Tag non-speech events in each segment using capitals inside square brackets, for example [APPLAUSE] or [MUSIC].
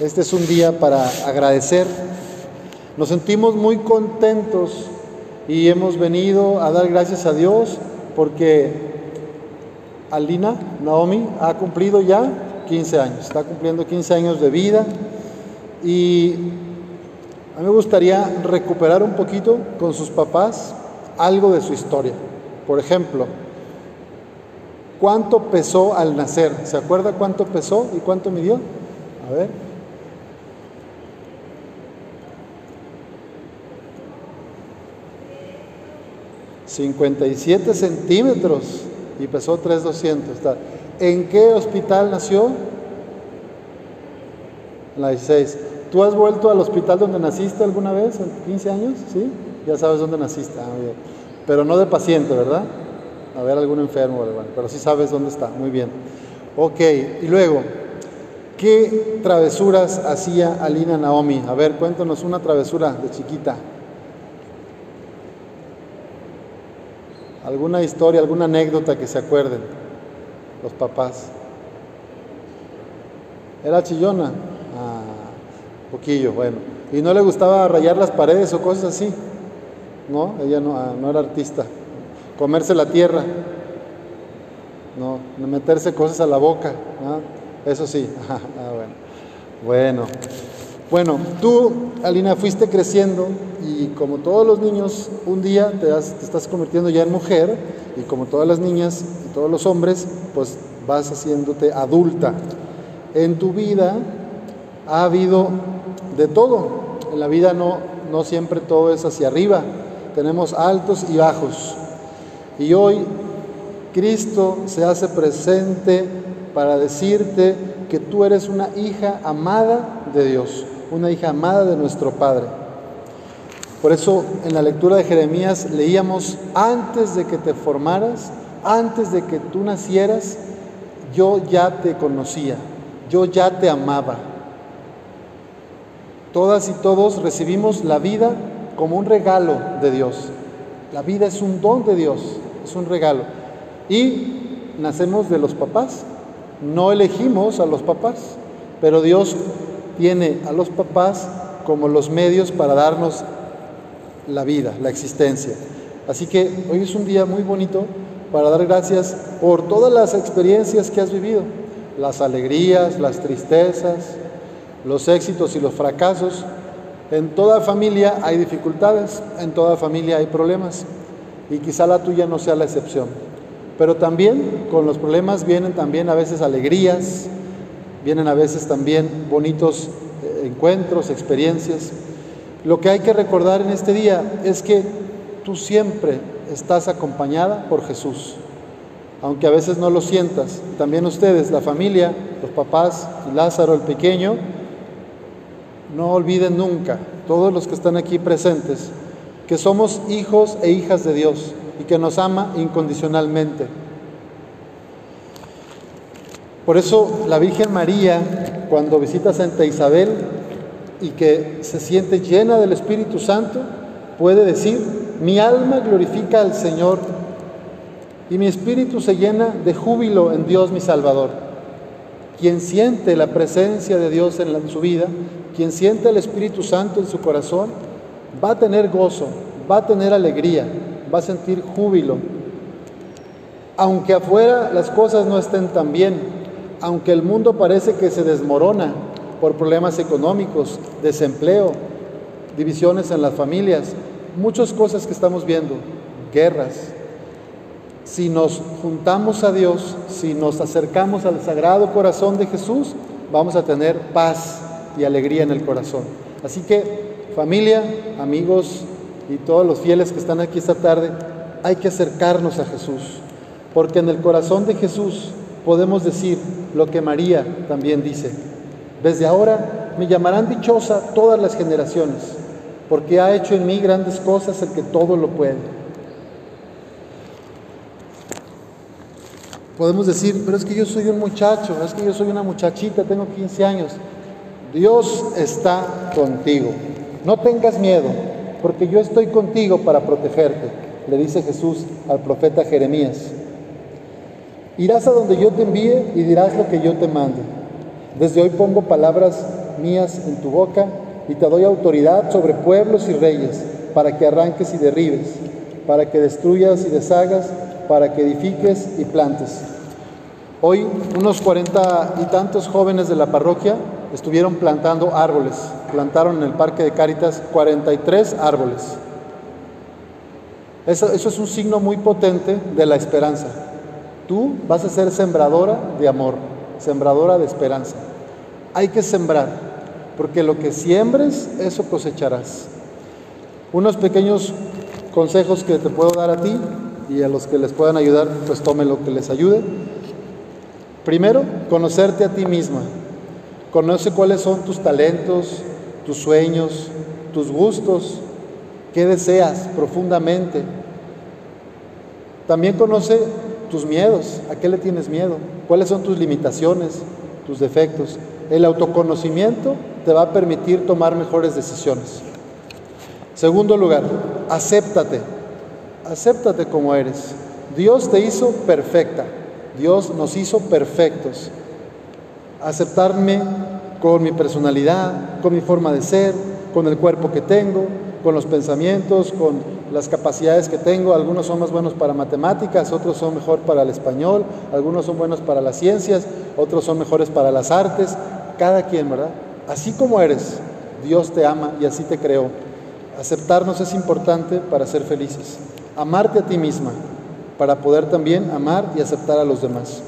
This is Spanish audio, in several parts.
Este es un día para agradecer. Nos sentimos muy contentos y hemos venido a dar gracias a Dios porque Alina, Naomi, ha cumplido ya 15 años, está cumpliendo 15 años de vida y a mí me gustaría recuperar un poquito con sus papás algo de su historia. Por ejemplo, ¿cuánto pesó al nacer? ¿Se acuerda cuánto pesó y cuánto midió? A ver. ¿57 centímetros y pesó 3,200. ¿En qué hospital nació? En la 16. ¿Tú has vuelto al hospital donde naciste alguna vez, a 15 años? ¿Sí? Ya sabes dónde naciste. Ah. Pero no de paciente, ¿verdad? A ver, algún enfermo, bueno, pero sí sabes dónde está. Muy bien. Ok, y luego, ¿qué travesuras hacía Alina Naomi? A ver, cuéntanos una travesura de chiquita. ¿Alguna historia, alguna anécdota que se acuerden los papás? ¿Era chillona? Ah, poquillo, bueno. ¿Y no le gustaba rayar las paredes o cosas así? No, ella no, ah, no era artista. Comerse la tierra. No, meterse cosas a la boca. Eso sí. [LAUGHS] Ah, bueno. Bueno. Bueno, tú, Alina, fuiste creciendo y como todos los niños, un día te, estás convirtiendo ya en mujer y como todas las niñas y todos los hombres, pues vas haciéndote adulta. En tu vida ha habido de todo. En la vida no siempre todo es hacia arriba. Tenemos altos y bajos. Y hoy Cristo se hace presente para decirte que tú eres una hija amada de Dios una hija amada de nuestro Padre. Por eso en la lectura de Jeremías leíamos, antes de que te formaras, antes de que tú nacieras, yo ya te conocía, yo ya te amaba. Todas y todos recibimos la vida como un regalo de Dios. La vida es un don de Dios, es un regalo. Y nacemos de los papás, no elegimos a los papás, pero Dios tiene a los papás como los medios para darnos la vida, la existencia. Así que hoy es un día muy bonito para dar gracias por todas las experiencias que has vivido, las alegrías, las tristezas, los éxitos y los fracasos. En toda familia hay dificultades, en toda familia hay problemas y quizá la tuya no sea la excepción. Pero también con los problemas vienen también a veces alegrías, vienen a veces también bonitos eh, encuentros, experiencias. Lo que hay que recordar en este día es que tú siempre estás acompañada por Jesús, aunque a veces no lo sientas. También ustedes, la familia, los papás, Lázaro el pequeño, no olviden nunca, todos los que están aquí presentes, que somos hijos e hijas de Dios y que nos ama incondicionalmente. Por eso la Virgen María, cuando visita a Santa Isabel y que se siente llena del Espíritu Santo, puede decir, mi alma glorifica al Señor y mi espíritu se llena de júbilo en Dios mi Salvador. Quien siente la presencia de Dios en, su vida, quien siente el Espíritu Santo en su corazón, va a tener gozo, va a tener alegría, va a sentir júbilo. Aunque afuera las cosas no estén tan bien, aunque el mundo parece que se desmorona por problemas económicos, desempleo, divisiones en las familias, muchas cosas que estamos viendo, guerras. Si nos juntamos a Dios, si nos acercamos al sagrado corazón de Jesús, vamos a tener paz y alegría en el corazón. Así que familia, amigos y todos los fieles que están aquí esta tarde, hay que acercarnos a Jesús, porque en el corazón de Jesús podemos decir lo que María también dice. Desde ahora me llamarán dichosa todas las generaciones, porque ha hecho en mí grandes cosas el que todo lo puede. Podemos decir, pero es que yo soy un muchacho, es que yo soy una muchachita, tengo 15 años. Dios está contigo. No tengas miedo, porque yo estoy contigo para protegerte, le dice Jesús al profeta Jeremías. Irás a donde yo te envíe y dirás lo que yo te mande. Desde hoy pongo palabras mías en tu boca y te doy autoridad sobre pueblos y reyes para que arranques y derribes, para que destruyas y deshagas, para que edifiques y plantes. Hoy unos cuarenta y tantos jóvenes de la parroquia estuvieron plantando árboles. Plantaron en el Parque de Cáritas 43 árboles. Eso, eso es un signo muy potente de la esperanza. Tú vas a ser sembradora de amor, sembradora de esperanza. Hay que sembrar, porque lo que siembres, eso cosecharás. Unos pequeños consejos que te puedo dar a ti y a los que les puedan ayudar, pues tomen lo que les ayude. Primero, conocerte a ti misma. Conoce cuáles son tus talentos, tus sueños, tus gustos, qué deseas profundamente. También conoce tus miedos, a qué le tienes miedo, cuáles son tus limitaciones, tus defectos. El autoconocimiento te va a permitir tomar mejores decisiones. Segundo lugar, acéptate. Acéptate como eres. Dios te hizo perfecta. Dios nos hizo perfectos aceptarme con mi personalidad, con mi forma de ser, con el cuerpo que tengo, con los pensamientos, con las capacidades que tengo. Algunos son más buenos para matemáticas, otros son mejor para el español, algunos son buenos para las ciencias, otros son mejores para las artes. Cada quien, ¿verdad? Así como eres, Dios te ama y así te creó. Aceptarnos es importante para ser felices. Amarte a ti misma para poder también amar y aceptar a los demás.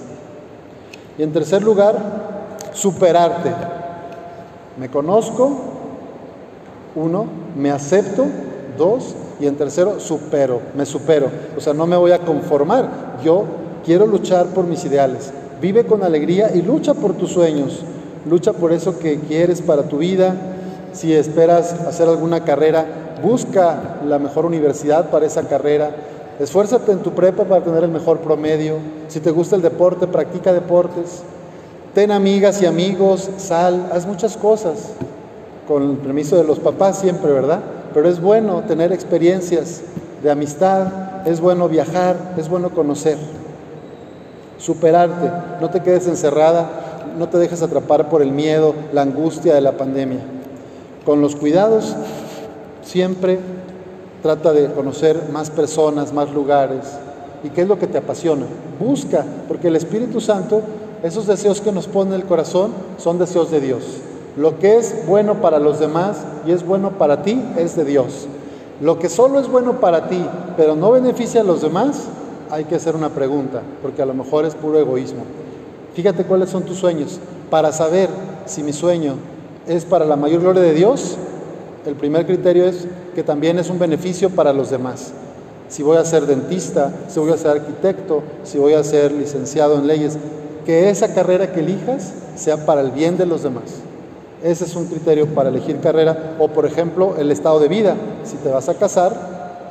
Y en tercer lugar, superarte. Me conozco, uno, me acepto, dos, y en tercero, supero, me supero. O sea, no me voy a conformar. Yo quiero luchar por mis ideales. Vive con alegría y lucha por tus sueños. Lucha por eso que quieres para tu vida. Si esperas hacer alguna carrera, busca la mejor universidad para esa carrera. Esfuérzate en tu prepa para tener el mejor promedio. Si te gusta el deporte, practica deportes. Ten amigas y amigos, sal, haz muchas cosas, con el permiso de los papás siempre, ¿verdad? Pero es bueno tener experiencias de amistad, es bueno viajar, es bueno conocer, superarte, no te quedes encerrada, no te dejes atrapar por el miedo, la angustia de la pandemia. Con los cuidados, siempre trata de conocer más personas, más lugares. ¿Y qué es lo que te apasiona? Busca, porque el Espíritu Santo esos deseos que nos pone el corazón son deseos de Dios. Lo que es bueno para los demás y es bueno para ti es de Dios. Lo que solo es bueno para ti, pero no beneficia a los demás, hay que hacer una pregunta, porque a lo mejor es puro egoísmo. Fíjate cuáles son tus sueños. Para saber si mi sueño es para la mayor gloria de Dios, el primer criterio es que también es un beneficio para los demás. Si voy a ser dentista, si voy a ser arquitecto, si voy a ser licenciado en leyes, que esa carrera que elijas sea para el bien de los demás. Ese es un criterio para elegir carrera o, por ejemplo, el estado de vida. Si te vas a casar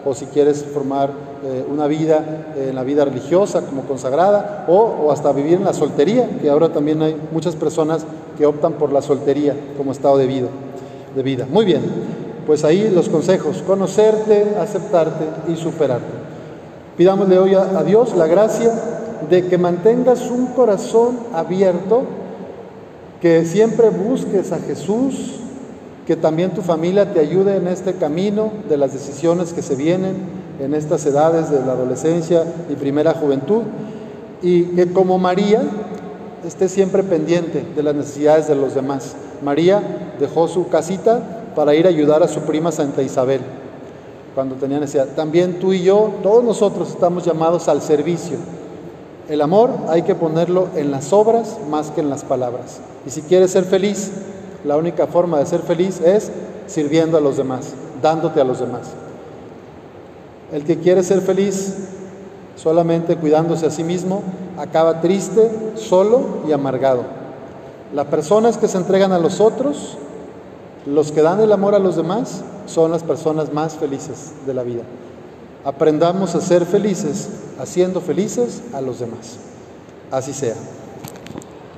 o si quieres formar eh, una vida en la vida religiosa como consagrada o, hasta vivir en la soltería, que ahora también hay muchas personas que optan por la soltería como estado de vida. Muy bien, pues ahí los consejos, conocerte, aceptarte y superarte. Pidámosle hoy a Dios la gracia de que mantengas un corazón abierto, que siempre busques a Jesús, que también tu familia te ayude en este camino de las decisiones que se vienen en estas edades de la adolescencia y primera juventud, y que como María esté siempre pendiente de las necesidades de los demás. María dejó su casita para ir a ayudar a su prima Santa Isabel cuando tenía necesidad. También tú y yo, todos nosotros estamos llamados al servicio el amor hay que ponerlo en las obras más que en las palabras. Y si quieres ser feliz, la única forma de ser feliz es sirviendo a los demás, dándote a los demás. El que quiere ser feliz solamente cuidándose a sí mismo, acaba triste, solo y amargado. Las personas que se entregan a los otros, los que dan el amor a los demás, son las personas más felices de la vida. Aprendamos a ser felices haciendo felices a los demás. Así sea.